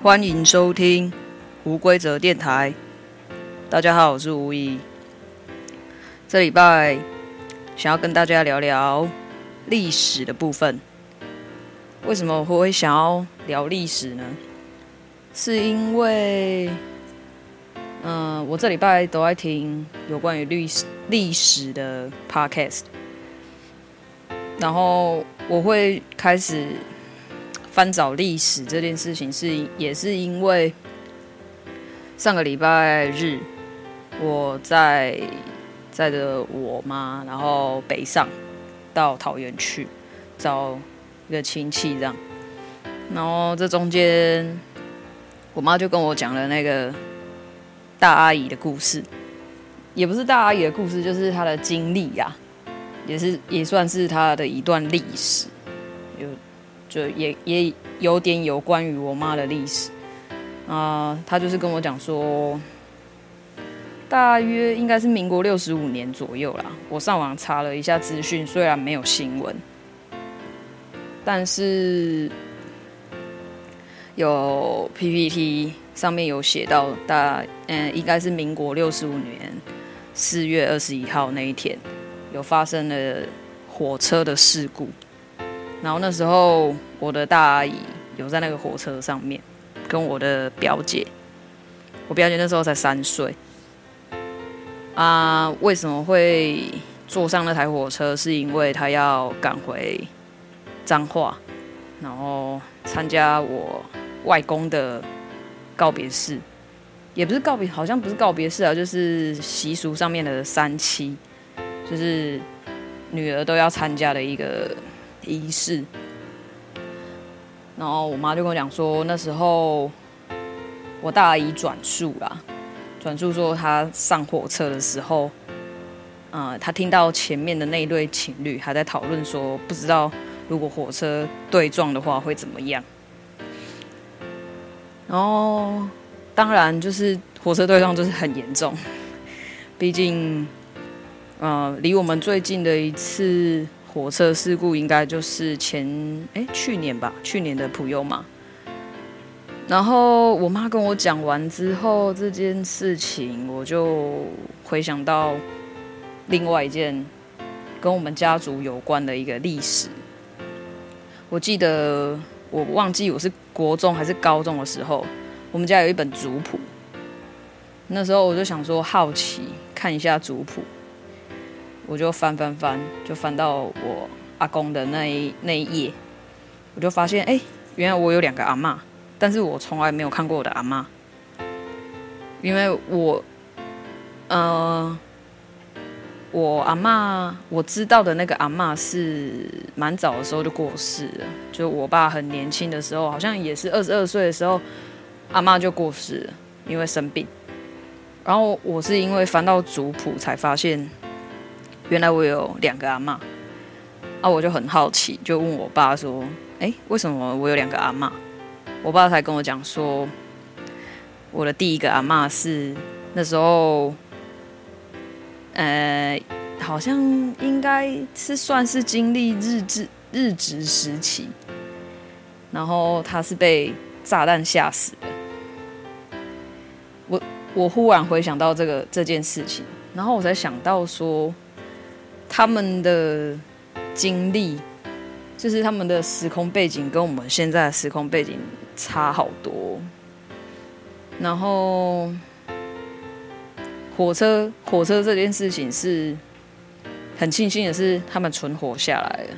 欢迎收听无规则电台。大家好，我是吴怡。这礼拜想要跟大家聊聊历史的部分。为什么我会想要聊历史呢？是因为，嗯、我这礼拜都在听有关于历史历史的 podcast，然后我会开始。翻找历史这件事情是也是因为上个礼拜日我在载着我妈，然后北上到桃园去找一个亲戚，这样，然后这中间我妈就跟我讲了那个大阿姨的故事，也不是大阿姨的故事，就是她的经历呀，也是也算是她的一段历史，有。就也也有点有关于我妈的历史啊，呃，她就是跟我讲说，大约应该是民国六十五年左右啦。我上网查了一下资讯，虽然没有新闻，但是有 PPT 上面有写到大，嗯，应该是民国六十五年四月二十一号那一天，有发生了火车的事故。然后那时候，我的大阿姨有在那个火车上面，跟我的表姐。我表姐那时候才三岁。啊，为什么会坐上那台火车？是因为她要赶回彰化，然后参加我外公的告别式，也不是告别，好像不是告别式啊，就是习俗上面的三七，就是女儿都要参加的一个。仪式，然后我妈就跟我讲说，那时候我大姨转述啦，转述说她上火车的时候，呃，她听到前面的那一对情侣还在讨论说，不知道如果火车对撞的话会怎么样。然后当然就是火车对撞就是很严重，毕竟，呃，离我们最近的一次。火车事故应该就是前哎、去年吧，去年的普悠嘛。然后我妈跟我讲完之后，这件事情我就回想到另外一件跟我们家族有关的一个历史。我记得我忘记我是国中还是高中的时候，我们家有一本族谱。那时候我就想说好奇看一下族谱。我就翻翻翻，就翻到我阿公的那一那一页，我就发现，哎、原来我有两个阿嬷，但是我从来没有看过我的阿嬷，因为我，呃，我阿嬷我知道的那个阿嬷是蛮早的时候就过世了，就我爸很年轻的时候，好像也是二十二岁的时候，阿嬷就过世了，因为生病。然后我是因为翻到族谱才发现。原来我有两个阿嬷，啊，我就很好奇，就问我爸说：“哎，为什么我有两个阿嬷？”我爸才跟我讲说，我的第一个阿嬷是那时候，呃，好像应该是算是经历日治日治时期，然后他是被炸弹吓死的。我我忽然回想到这个这件事情，然后我才想到说。他们的经历，就是他们的时空背景跟我们现在的时空背景差好多。然后，火车火车这件事情是很庆幸的是，他们存活下来了。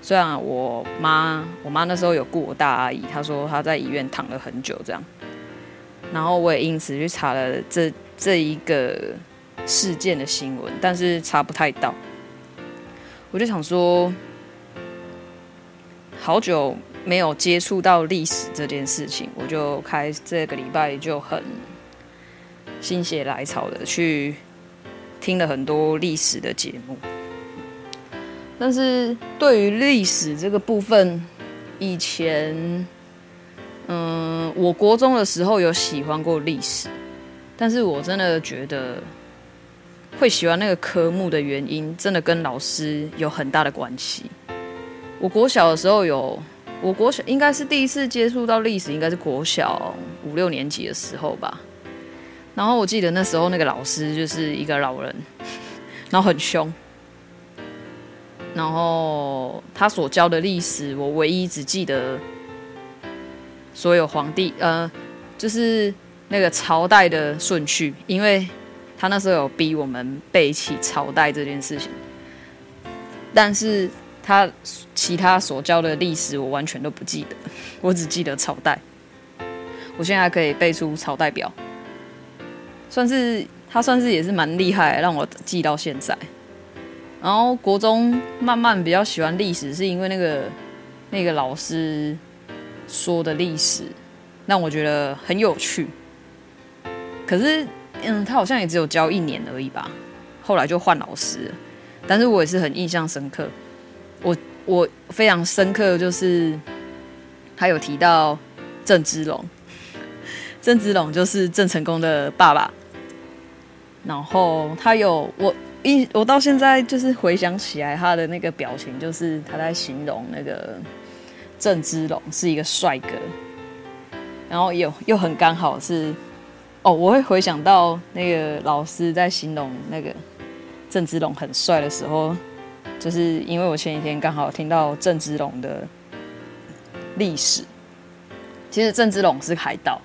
虽然我妈我妈那时候有雇我大阿姨，她说她在医院躺了很久这样。然后我也因此去查了这这一个。事件的新闻，但是查不太到。我就想说，好久没有接触到历史这件事情，我就开这个礼拜就很心血来潮的去听了很多历史的节目。但是对于历史这个部分，以前，嗯，我国中的时候有喜欢过历史，但是我真的觉得。会喜欢那个科目的原因，真的跟老师有很大的关系。我国小的时候有我国小应该是第一次接触到历史，应该是国小五六年级的时候吧。然后我记得那时候那个老师就是一个老人，然后很凶。然后他所教的历史，我唯一只记得所有皇帝，呃，就是那个朝代的顺序，因为他那时候有逼我们背起朝代这件事情。但是他其他所教的历史，我完全都不记得，我只记得朝代。我现在可以背出朝代表，算是他算是也是蛮厉害，让我记到现在。然后国中慢慢比较喜欢历史，是因为那个那个老师说的历史让我觉得很有趣。可是，嗯，他好像也只有教一年而已吧，后来就换老师。但是我也是很印象深刻，我我非常深刻的，就是他有提到郑芝龙，郑芝龙就是郑成功的爸爸。然后他有我。一我到现在就是回想起来他的那个表情，就是他在形容那个郑芝龙是一个帅哥，然后又又很刚好是哦，我会回想到那个老师在形容那个郑芝龙很帅的时候，就是因为我前几天刚好听到郑芝龙的历史，其实郑芝龙是海盗，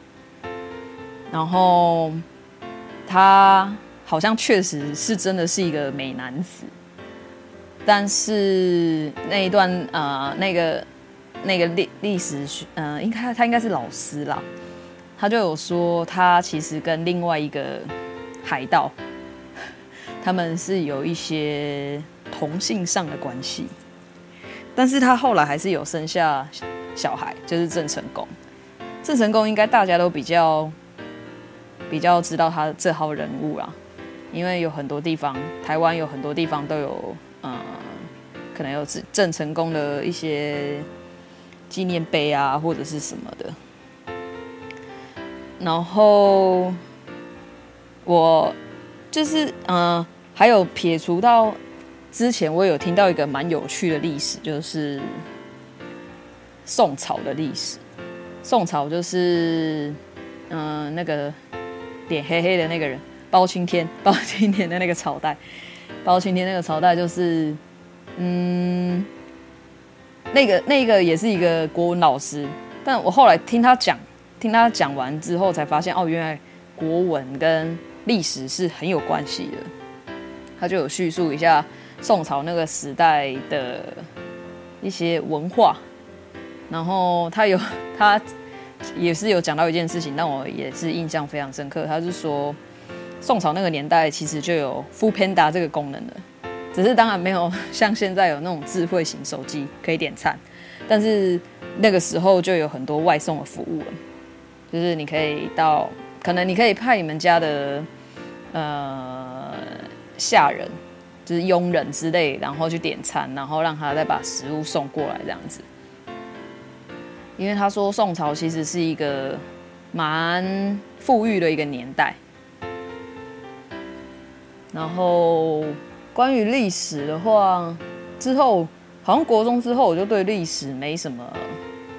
然后他。好像确实是真的是一个美男子，但是那一段呃，那个那个历历史学呃，应该他应该是老师啦，他就有说他其实跟另外一个海盗，他们是有一些同性上的关系，但是他后来还是有生下小孩，就是郑成功。郑成功应该大家都比较比较知道他这号人物啦。因为有很多地方，台湾有很多地方都有，呃，可能有郑成功的一些纪念碑啊，或者是什么的。然后我就是，嗯、还有撇除到之前，我有听到一个蛮有趣的历史，就是宋朝的历史。宋朝就是，嗯、那个脸黑黑的那个人。包青天，包青天的那个朝代，包青天那个朝代就是，嗯，那个那个也是一个国文老师，但我后来听他讲，听他讲完之后才发现，哦，原来国文跟历史是很有关系的。他就有叙述一下宋朝那个时代的一些文化，然后他有他也是有讲到一件事情，让我也是印象非常深刻。他是说。宋朝那个年代，其实就有 Foodpanda 这个功能的，只是当然没有像现在有那种智慧型手机可以点餐，但是那个时候就有很多外送的服务了，就是你可以到，可能你可以派你们家的呃下人，就是佣人之类，然后去点餐，然后让他再把食物送过来这样子。因为他说宋朝其实是一个蛮富裕的一个年代。然后关于历史的话，之后好像国中之后，我就对历史没什么，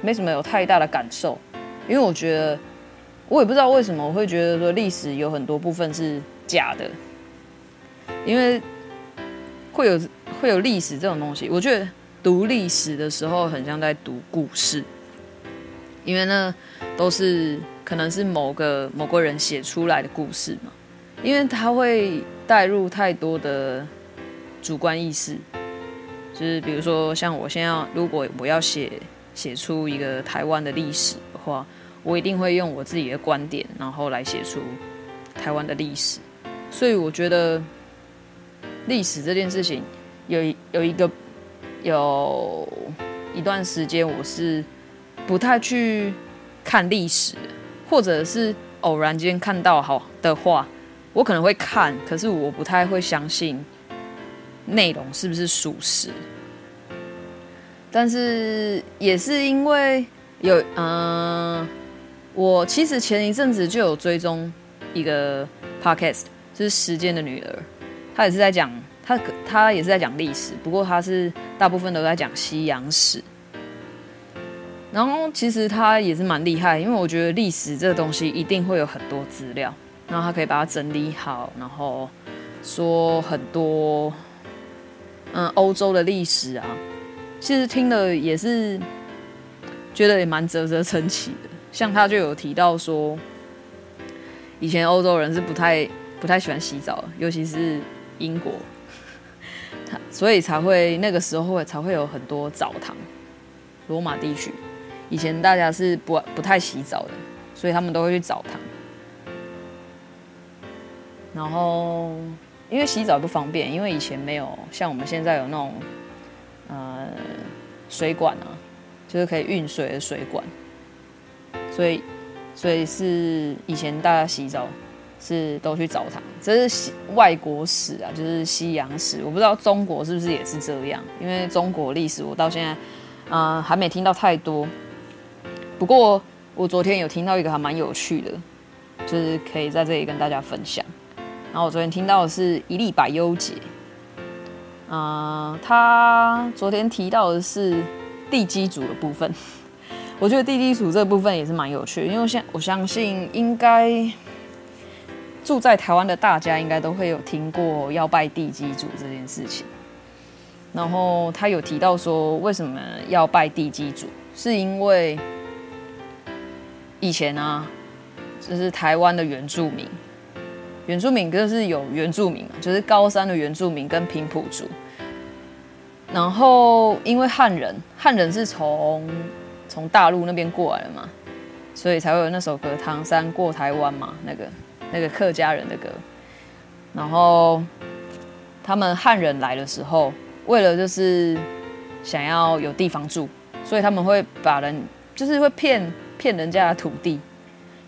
没什么有太大的感受，因为我觉得，我也不知道为什么我会觉得说历史有很多部分是假的，因为会有会有历史这种东西，我觉得读历史的时候很像在读故事，因为呢都是可能是某个某个人写出来的故事嘛，因为他会。带入太多的主观意识，就是比如说，像我现在如果我要写写出一个台湾的历史的话，我一定会用我自己的观点，然后来写出台湾的历史。所以我觉得历史这件事情有有一个有一段时间我是不太去看历史，或者是偶然间看到好的话。我可能会看，可是我不太会相信内容是不是属实。但是也是因为有，嗯、我其实前一阵子就有追踪一个 podcast，就是《时间的女儿》，他也是在讲，他他也是在讲历史，不过他是大部分都在讲西洋史。然后其实他也是蛮厉害，因为我觉得历史这个东西一定会有很多资料，然后他可以把它整理好，然后说很多嗯欧洲的历史啊，其实听了也是觉得也蛮啧啧称奇的。像他就有提到说，以前欧洲人是不太不太喜欢洗澡，尤其是英国，所以才会那个时候会才会有很多澡堂，罗马地区。以前大家是不不太洗澡的，所以他们都会去澡堂。然后因为洗澡不方便，因为以前没有像我们现在有那种呃水管啊，就是可以运水的水管，所以所以是以前大家洗澡是都去澡堂，这是外国史啊，就是西洋史。我不知道中国是不是也是这样，因为中国历史我到现在啊、还没听到太多。不过我昨天有听到一个还蛮有趣的，就是可以在这里跟大家分享。然后我昨天听到的是一粒百忧解，啊、呃，他昨天提到的是地基组的部分。我觉得地基组这部分也是蛮有趣的，因为现我相信应该住在台湾的大家应该都会有听过要拜地基组这件事情。然后他有提到说，为什么要拜地基组，是因为。以前啊，就是台湾的原住民，原住民就是有原住民嘛，就是高山的原住民跟平埔族。然后因为汉人，汉人是从从大陆那边过来的嘛，所以才会有那首歌《唐山过台湾》嘛，那个那个客家人的歌。然后他们汉人来的时候，为了就是想要有地方住，所以他们会把人就是会骗。骗人家的土地，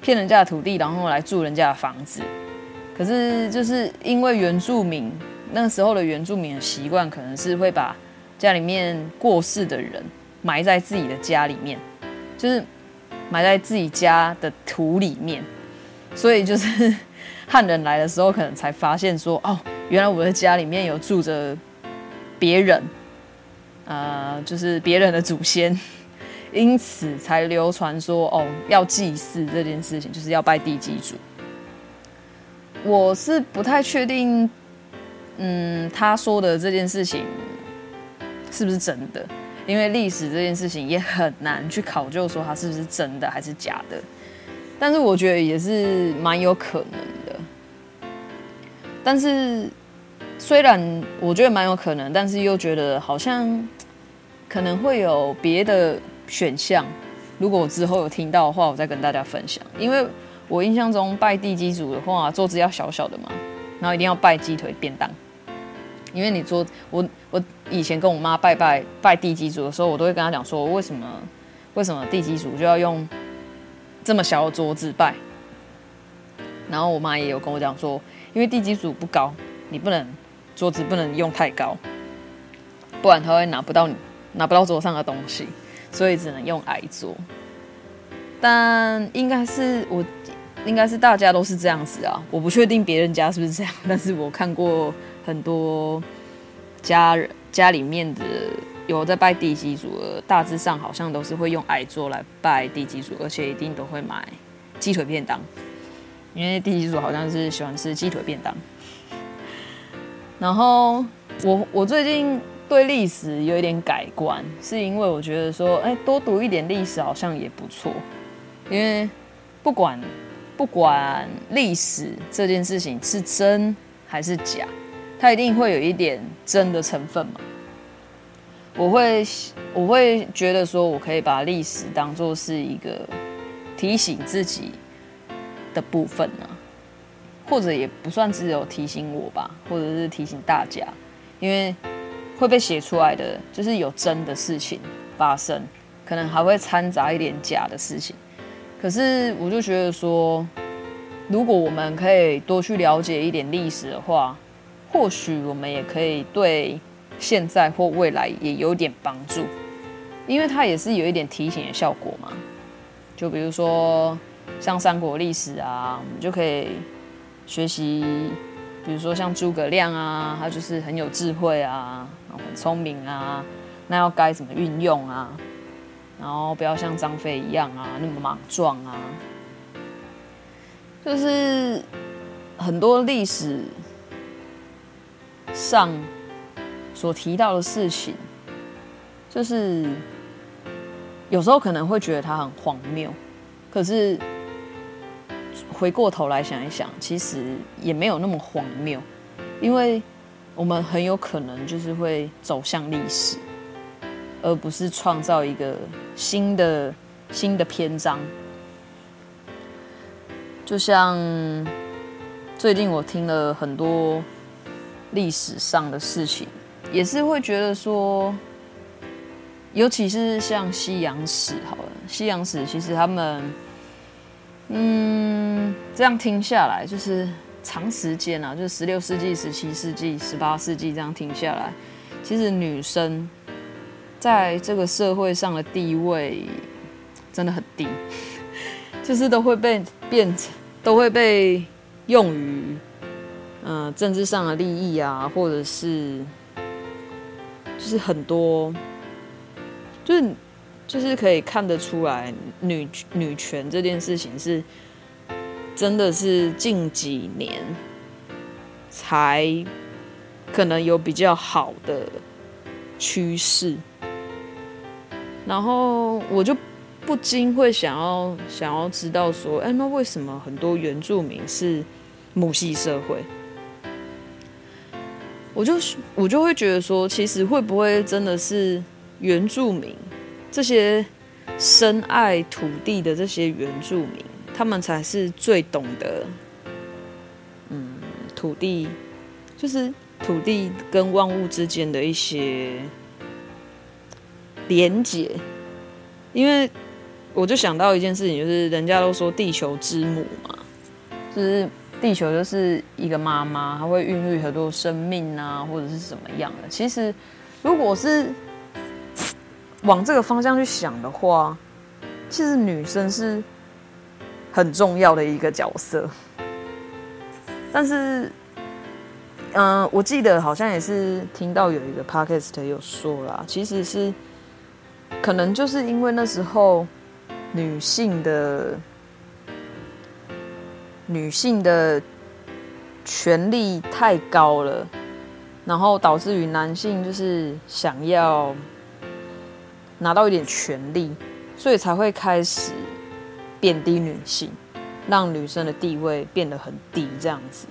骗人家的土地，然后来住人家的房子。可是就是因为原住民那时候的原住民的习惯，可能是会把家里面过世的人埋在自己的家里面，就是埋在自己家的土里面。所以就是 汉人来的时候，可能才发现说，哦，原来我的家里面有住着别人，呃，就是别人的祖先。因此才流传说哦，要祭祀这件事情，就是要拜地基主。我是不太确定，嗯，他说的这件事情是不是真的？因为历史这件事情也很难去考究说它是不是真的还是假的。但是我觉得也是蛮有可能的。但是虽然我觉得蛮有可能，但是又觉得好像可能会有别的。选项，如果我之后有听到的话，我再跟大家分享。因为我印象中拜地基主的话，桌子要小小的嘛，然后一定要拜鸡腿便当。因为你桌，我我以前跟我妈拜拜拜地基主的时候，我都会跟她讲说，为什么为什么地基主就要用这么小的桌子拜？然后我妈也有跟我讲说，因为地基主不高，你不能桌子不能用太高，不然他会拿不到你拿不到桌上的东西。所以只能用矮桌，但应该是我，应该是大家都是这样子啊。我不确定别人家是不是这样，但是我看过很多家人家里面的有在拜地基主的，大致上好像都是会用矮桌来拜地基主，而且一定都会买鸡腿便当，因为地基主好像是喜欢吃鸡腿便当。然后我我最近。对历史有一点改观，是因为我觉得说，哎，多读一点历史好像也不错。因为不管不管历史这件事情是真还是假，它一定会有一点真的成分嘛。我会我会觉得说，我可以把历史当做是一个提醒自己的部分呢，或者也不算只有提醒我吧，或者是提醒大家，因为。会被写出来的就是有真的事情发生，可能还会掺杂一点假的事情。可是我就觉得说，如果我们可以多去了解一点历史的话，或许我们也可以对现在或未来也有点帮助，因为它也是有一点提醒的效果嘛。就比如说像三国历史啊，我们就可以学习，比如说像诸葛亮啊，他就是很有智慧啊。很聪明啊，那要该怎么运用啊？然后不要像张飞一样啊，那么莽撞啊。就是很多历史上所提到的事情，就是有时候可能会觉得它很荒谬，可是回过头来想一想，其实也没有那么荒谬，因为我们很有可能就是会走向历史，而不是创造一个新的新的篇章。就像最近我听了很多历史上的事情，也是会觉得说，尤其是像西洋史，好了，西洋史其实他们，嗯，这样听下来，就是长时间啊，就是十六世纪、十七世纪、十八世纪这样听下来，其实女生在这个社会上的地位真的很低，就是都会被变成。都会被用于，呃，政治上的利益啊，或者是，就是很多，就是就是可以看得出来，女女权这件事情是，真的是近几年才可能有比较好的趋势，然后我就。不禁会想要想要知道说，哎，那为什么很多原住民是母系社会？我就我就会觉得说，其实会不会真的是原住民这些深爱土地的这些原住民，他们才是最懂得，嗯，土地就是土地跟万物之间的一些连结，因为。我就想到一件事情，就是人家都说地球之母嘛，就是地球就是一个妈妈，她会孕育很多生命啊，或者是怎么样的。其实，如果是往这个方向去想的话，其实女生是很重要的一个角色。但是，嗯、我记得好像也是听到有一个 podcast 有说啦，其实是可能就是因为那时候。女性的女性的权力太高了，然后导致于男性就是想要拿到一点权力，所以才会开始贬低女性，让女生的地位变得很低这样子。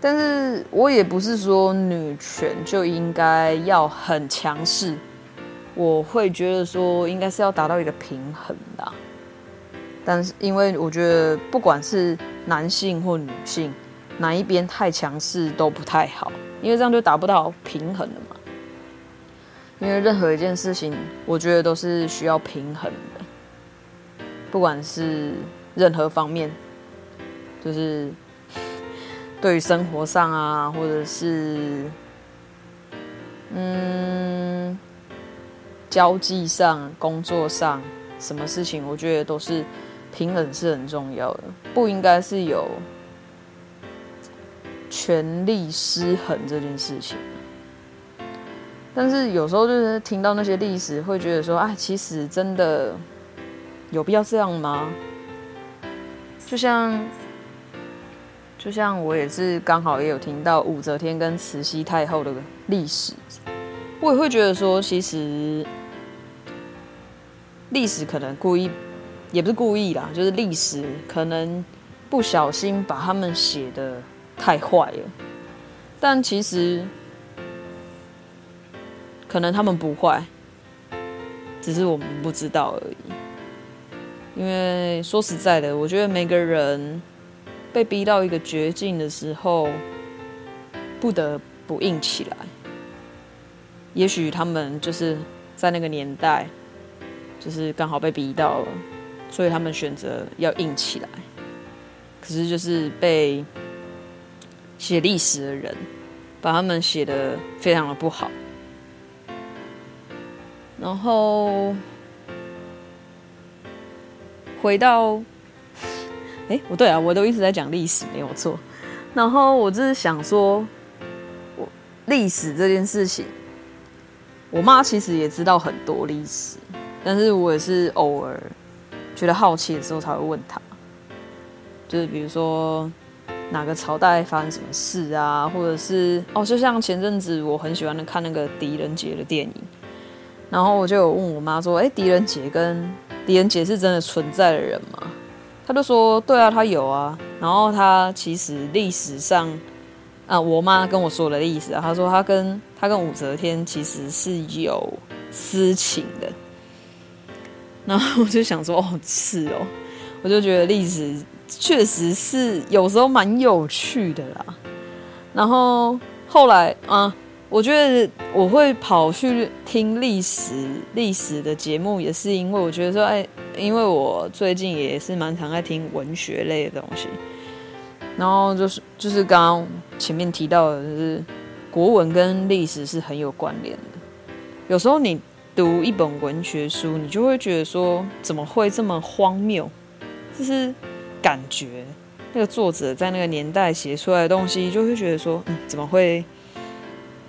但是我也不是说女权就应该要很强势。我会觉得说，应该是要达到一个平衡的，但是因为我觉得不管是男性或女性，哪一边太强势都不太好，因为这样就达不到平衡了嘛。因为任何一件事情，我觉得都是需要平衡的，不管是任何方面，就是对于生活上啊，或者是嗯。交际上、工作上，什么事情，我觉得都是平衡是很重要的，不应该是有权力失衡这件事情。但是有时候就是听到那些历史，会觉得说，啊，其实真的有必要这样吗？就像，就像我也是刚好也有听到武则天跟慈禧太后的历史。我也会觉得说，其实历史可能故意，也不是故意啦，就是历史可能不小心把他们写的太坏了。但其实可能他们不坏，只是我们不知道而已。因为说实在的，我觉得每个人被逼到一个绝境的时候，不得不硬起来。也许他们就是在那个年代，就是刚好被逼到了，所以他们选择要硬起来。可是就是被写历史的人把他们写得非常的不好。然后回到，哎、不对啊，我都一直在讲历史，没有错。然后我就是想说，我历史这件事情。我妈其实也知道很多历史，但是我也是偶尔觉得好奇的时候才会问他，就是比如说哪个朝代发生什么事啊，或者是哦，就像前阵子我很喜欢的看那个狄仁杰的电影，然后我就有问我妈说，哎，狄仁杰跟狄仁杰是真的存在的人吗？他就说，对啊，他有啊，然后他其实历史上。啊，我妈跟我说的意思啊，她说她跟她跟武则天其实是有私情的，然后我就想说，哦，是哦，我就觉得历史确实是有时候蛮有趣的啦。然后后来啊，我觉得我会跑去听历史历史的节目，也是因为我觉得说，哎，因为我最近也是蛮常爱听文学类的东西。然后就是就是刚刚前面提到的，就是国文跟历史是很有关联的。有时候你读一本文学书，你就会觉得说，怎么会这么荒谬？就是感觉那个作者在那个年代写出来的东西，就会觉得说，嗯，怎么会，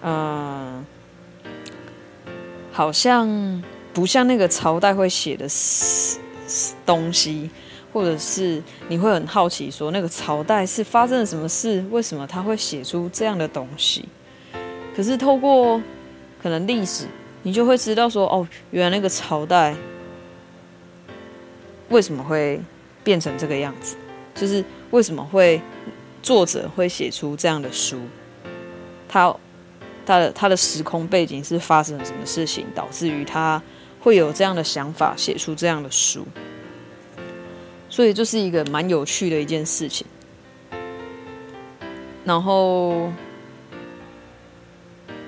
嗯、好像不像那个朝代会写的东西。或者是你会很好奇，说那个朝代是发生了什么事？为什么他会写出这样的东西？可是透过可能历史，你就会知道说，哦，原来那个朝代为什么会变成这个样子？就是为什么会作者会写出这样的书？他他的他的时空背景是发生了什么事情，导致于他会有这样的想法，写出这样的书？所以就是一个蛮有趣的一件事情，然后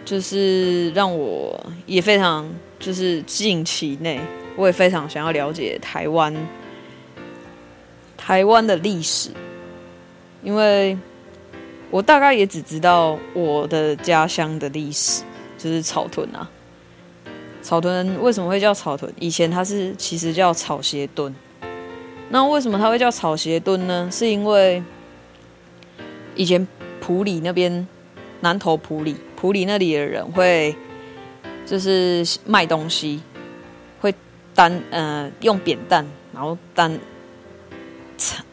就是让我也非常就是近期内，我也非常想要了解台湾台湾的历史，因为我大概也只知道我的家乡的历史，就是草屯啊。草屯为什么会叫草屯？以前它是其实叫草鞋墩。那为什么它会叫草鞋墩呢？是因为以前埔里那边，南投埔里，埔里那里的人会就是卖东西，会担呃用扁担，然后担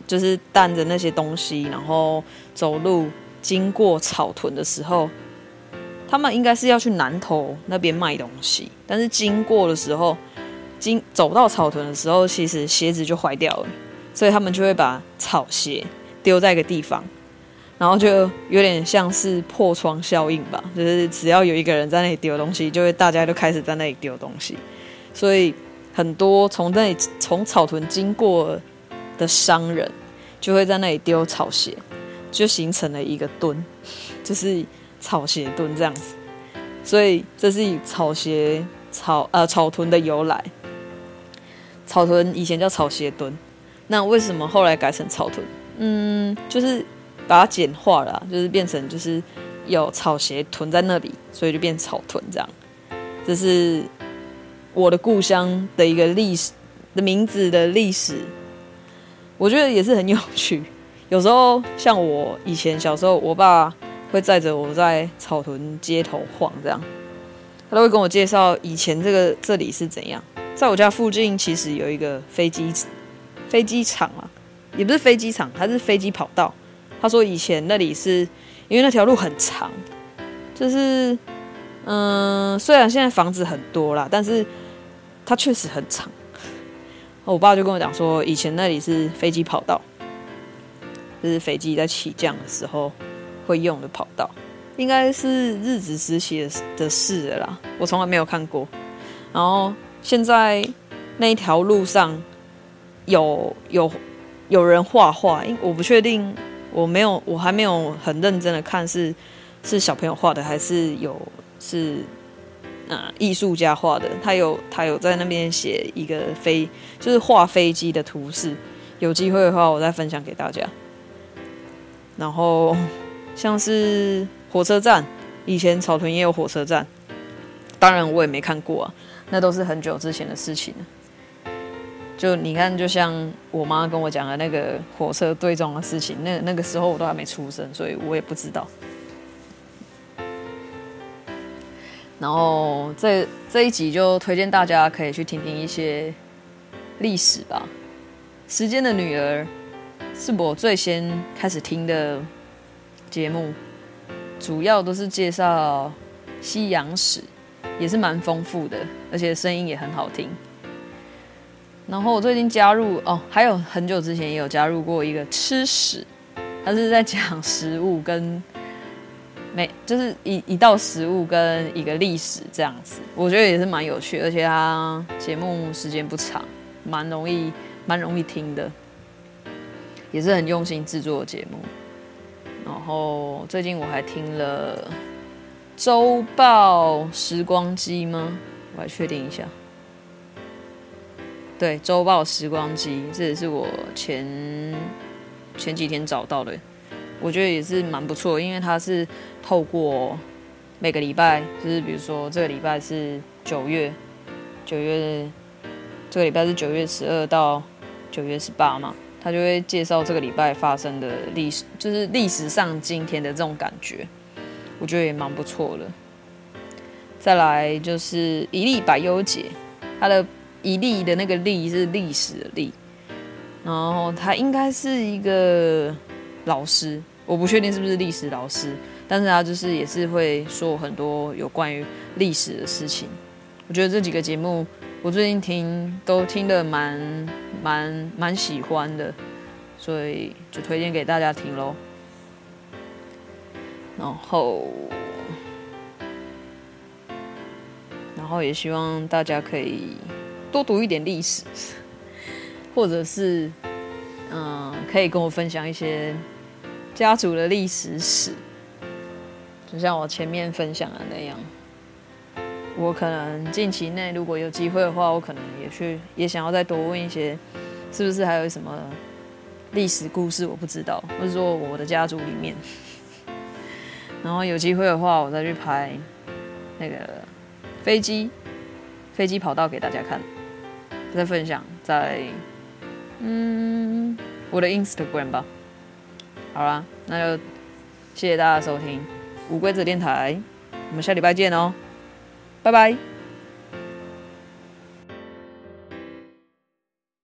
就是担着那些东西，然后走路经过草屯的时候，他们应该是要去南投那边卖东西，但是经过的时候。经走到草屯的时候，其实鞋子就坏掉了，所以他们就会把草鞋丢在一个地方，然后就有点像是破窗效应吧，就是只要有一个人在那里丢东西，就会大家都开始在那里丢东西，所以很多从那里从草屯经过的商人就会在那里丢草鞋，就形成了一个墩，就是草鞋墩这样子，所以这是以草鞋草呃草屯的由来。草屯以前叫草鞋墩，那为什么后来改成草屯？嗯，就是把它简化了，就是变成就是有草鞋屯在那里，所以就变草屯这样。这是我的故乡的一个历史的名字的历史，我觉得也是很有趣。有时候像我以前小时候，我爸会载着我在草屯街头晃，这样他都会跟我介绍以前这个这里是怎样。在我家附近，其实有一个飞机飞机场啊，也不是飞机场，它是飞机跑道。他说以前那里是因为那条路很长，就是嗯，虽然现在房子很多啦，但是它确实很长。我爸就跟我讲说，以前那里是飞机跑道，就是飞机在起降的时候会用的跑道，应该是日治时期的的事了啦。我从来没有看过，然后。现在那一条路上有有有人画画，因我不确定，我没有，我还没有很认真的看是是小朋友画的还是有是啊艺术家画的。他有他有在那边写一个飞，就是画飞机的图示。有机会的话，我再分享给大家。然后像是火车站，以前草屯也有火车站，当然我也没看过啊。那都是很久之前的事情了。就你看，就像我妈跟我讲的那个火车对撞的事情，那那个时候我都还没出生，所以我也不知道。然后这这一集就推荐大家可以去听听一些历史吧。《时间的女儿》是我最先开始听的节目，主要都是介绍西洋史，也是蛮丰富的，而且声音也很好听。然后我最近加入哦，还有很久之前也有加入过一个吃史，他是在讲食物跟每就是一一道食物跟一个历史这样子，我觉得也是蛮有趣，而且他节目时间不长，蛮容易。蛮容易听的，也是很用心制作的节目。然后最近我还听了《周报时光机》吗？我来确定一下。对，《周报时光机》这也是我前前几天找到的，我觉得也是蛮不错，因为它是透过每个礼拜，就是比如说这个礼拜是九月，九月这个礼拜是九月十二到。九月十八嘛，他就会介绍这个礼拜发生的历史，就是历史上今天的这种感觉，我觉得也蛮不错的。再来就是一粒百优解，他的一历的那个历是历史的历，然后他应该是一个老师，我不确定是不是历史老师，但是他就是也是会说很多有关于历史的事情。我觉得这几个节目。我最近听都听得蛮蛮蛮喜欢的，所以就推荐给大家听喽。然后，然后也希望大家可以多读一点历史，或者是嗯，可以跟我分享一些家族的历史史，就像我前面分享的那样。我可能近期内如果有机会的话，我可能也去也想要再多问一些，是不是还有什么历史故事我不知道，或者说我的家族里面，然后有机会的话，我再去拍那个飞机飞机跑道给大家看，再分享在嗯我的 Instagram 吧。好啦，那就谢谢大家收听无规则电台，我们下礼拜见哦。拜拜。